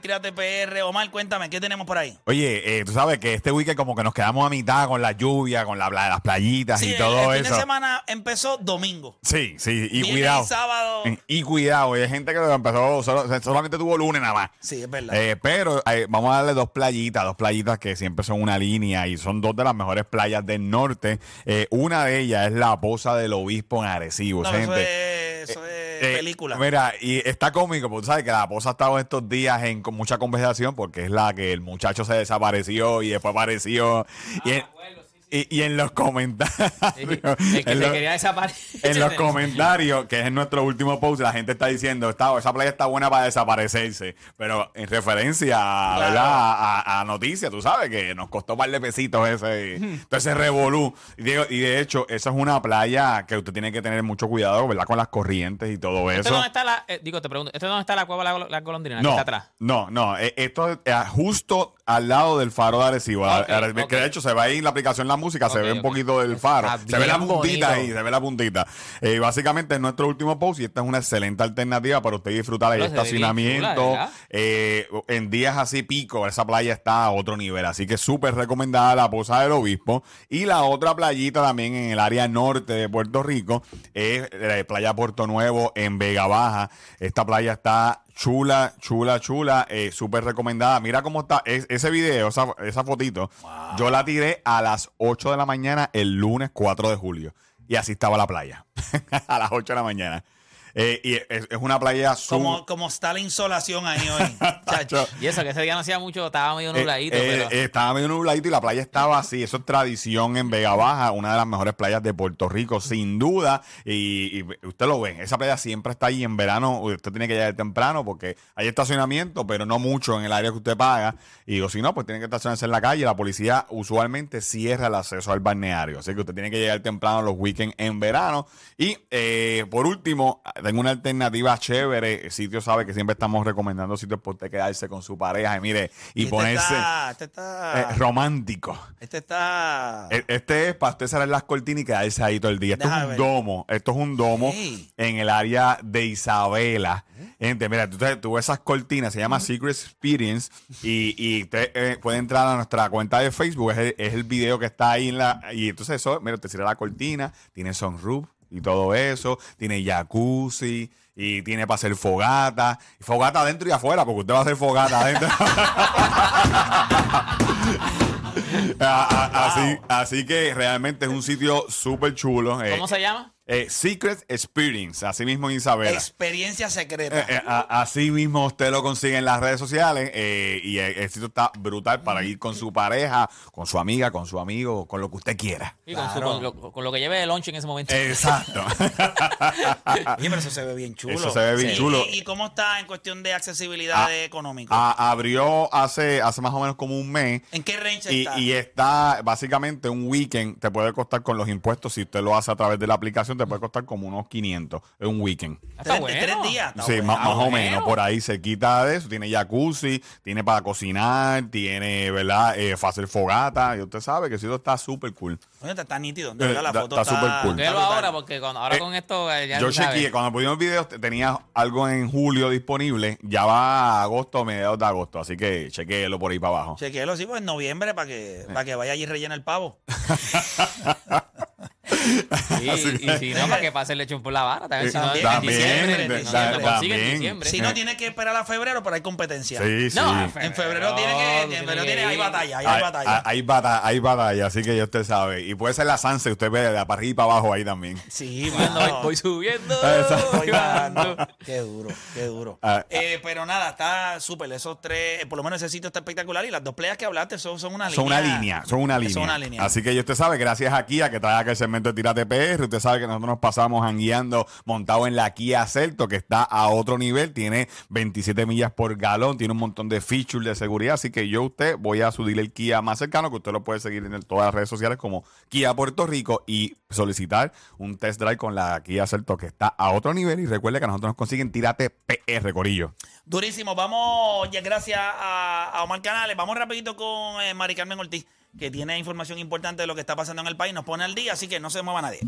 Tírate PR. Omar, cuéntame, ¿qué tenemos por ahí? Oye, eh, tú sabes que este weekend como que nos quedamos a mitad con la lluvia, con la, las playitas Sí, y todo el fin eso. de semana empezó domingo. Sí, sí, y Viernes cuidado. y sábado. Y cuidado, y hay gente que lo empezó, solo- solamente tuvo lunes nada más. Sí, es verdad. Eh, pero eh, vamos a darle dos playitas, dos playitas que siempre son una línea y son dos de las mejores playas del norte. Eh, una de ellas es la Poza del Obispo en Arecibo. No, Esa eso gente- es, eso es Eh, película. Mira, y está cómico, porque tú sabes que la Poza ha estado estos días en con mucha conversación porque es la que el muchacho se desapareció y después apareció. y, en, y- y en los comentarios. El que en los- quería desaparecer. en los comentarios, que es en nuestro último post, la gente está diciendo, está, esa playa está buena para desaparecerse. Pero en referencia Claro. ¿verdad? A, a noticias, tú sabes que nos costó un par de pesitos ese, ese revolú. Y, digo, y de hecho, esa es una playa que usted tiene que tener mucho cuidado, ¿verdad? Con las corrientes y todo ¿Este eso. dónde está la, eh, digo, te pregunto, ¿este dónde está la cueva la, la golondrina? No, está atrás. no, no. eh, Esto es eh, justo al lado del faro de Arecibo. Are-. Que de hecho se ve ahí en la aplicación la música, se ve un poquito del faro. Está Se ve la puntita bonito. ahí, se ve la puntita. Eh, básicamente es nuestro último post y esta es una excelente alternativa para usted disfrutar el estacionamiento. Eh, en días así pico, esa playa está a otro nivel. Así que súper recomendada la Poza del Obispo. Y la otra playita también en el área norte de Puerto Rico es la playa Puerto Nuevo en Vega Baja. Esta playa está chula, chula, chula, eh, súper recomendada. Mira cómo está es- ese video, esa, esa fotito. Yo la tiré a las 8 de la mañana el lunes 4 de julio. Y así estaba la playa. a las 8 de la mañana. Eh, y es, es una playa como, su- como está la insolación ahí hoy. chacho. Y eso, que ese día no hacía mucho, estaba medio Eh, nubladito, eh, pero... eh, estaba medio nubladito y la playa estaba así. Eso es tradición en Vega Baja, una de las mejores playas de Puerto Rico, sin duda. Y, y usted lo ve, esa playa siempre está ahí en verano. Usted tiene que llegar temprano porque hay estacionamiento, pero no mucho en el área que usted paga. Y o si no, pues tiene que estacionarse en la calle. La policía usualmente cierra el acceso al balneario. Así que usted tiene que llegar temprano los weekends en verano. Y eh, por último, tengo una alternativa chévere. El sitio sabe que siempre estamos recomendando sitios para usted quedarse con su pareja. Y mire, y, este ponerse Está, este está. eh, romántico. este está. E- Este es para usted cerrar las cortinas y quedarse ahí todo el día. Esto es ver. un domo. Esto es un domo en el área de Isabela. Gente, mira, tú, tú ves esas cortinas, se llama Secret Experience. Y, y usted eh, puede entrar a nuestra cuenta de Facebook. Es el, es el video que está ahí en la. Y entonces eso, mira, te cierra la cortina, tiene sunroof y todo eso, tiene jacuzzi. Y tiene para hacer fogata. Fogata adentro y afuera, porque usted va a hacer fogata adentro. A- a- así, así que realmente es un sitio súper chulo. eh, ¿Cómo se llama? Eh, Secret Experience, así mismo en Isabela. Experiencia secreta. Eh, eh, a- así mismo usted lo consigue en las redes sociales eh, y el, el sitio está brutal para ir con su pareja, con su amiga, con su amigo, con lo que usted quiera. Y con, su- con lo, con lo que lleve de lunch en ese momento. Exacto. Pero eso se ve bien chulo. Eso se ve bien Sí. chulo. ¿Y, y cómo está en cuestión de accesibilidad Ah, de económico? A- abrió hace, hace más o menos como un mes. ¿En qué range Y, está? y está básicamente un weekend, te puede costar con los impuestos, si usted lo hace a través de la aplicación, te puede costar como unos 500. Es un weekend. Está tres, bueno. tres días. Está Sí, bueno. más, más o menos, por ahí se quita de eso. Tiene jacuzzi, tiene para cocinar, tiene, ¿verdad? Eh, fácil fogata. Y usted sabe que eso está súper cool. Oye, está, está nítido. De verdad, la Está- foto está está, súper cool. Velo ahora, porque cuando, ahora Eh, con esto eh, ya Yo chequeé, cuando pusimos videos te- tenía algo en julio disponible. Ya va a agosto, mediados de agosto. Así que chequéelo por ahí para abajo. Chequéalo, sí, pues en noviembre para que, para que vaya allí y rellene el pavo. Y si no, para que pase el lechón por la vara. También, si no, en También, diciembre, de- en da- diciembre, lo consigue en diciembre. Si no tiene que esperar a febrero, pero hay competencia. Sí, sí. No, En febrero tiene que, en febrero tiene, hay batalla, hay, Hay, batalla. hay- hay bata- hay batalla, así que ya usted sabe. Y puede ser la Sanse, usted ve de para arriba y para abajo ahí también. Sí, Cuando voy, subiendo. Voy bajando. Qué duro, qué duro. Ah, Eh, pero nada, está súper. Esos tres, eh, por lo menos ese sitio está espectacular. Y las dos playas que hablaste son, son una Son línea. una línea, son una línea. Son una línea. Así que ya usted sabe, gracias a Kia que trae acá el segmento de Tírate PR, usted sabe que nosotros nos pasamos guiando montado en la Kia Celto, que está a otro nivel, tiene 27 millas por galón, tiene un montón de features de seguridad, así que yo usted voy a su dealer Kia más cercano, que usted lo puede seguir en todas las redes sociales como Kia Puerto Rico y solicitar un test drive con la Kia Celto que está a otro nivel y recuerde que a nosotros nos consiguen Tírate PR, Corillo. Durísimo. Vamos, gracias a, a Omar Canales. Vamos rapidito con eh, Mari Carmen Ortiz, que tiene información importante de lo que está pasando en el país. Nos pone al día, así que no se mueva nadie.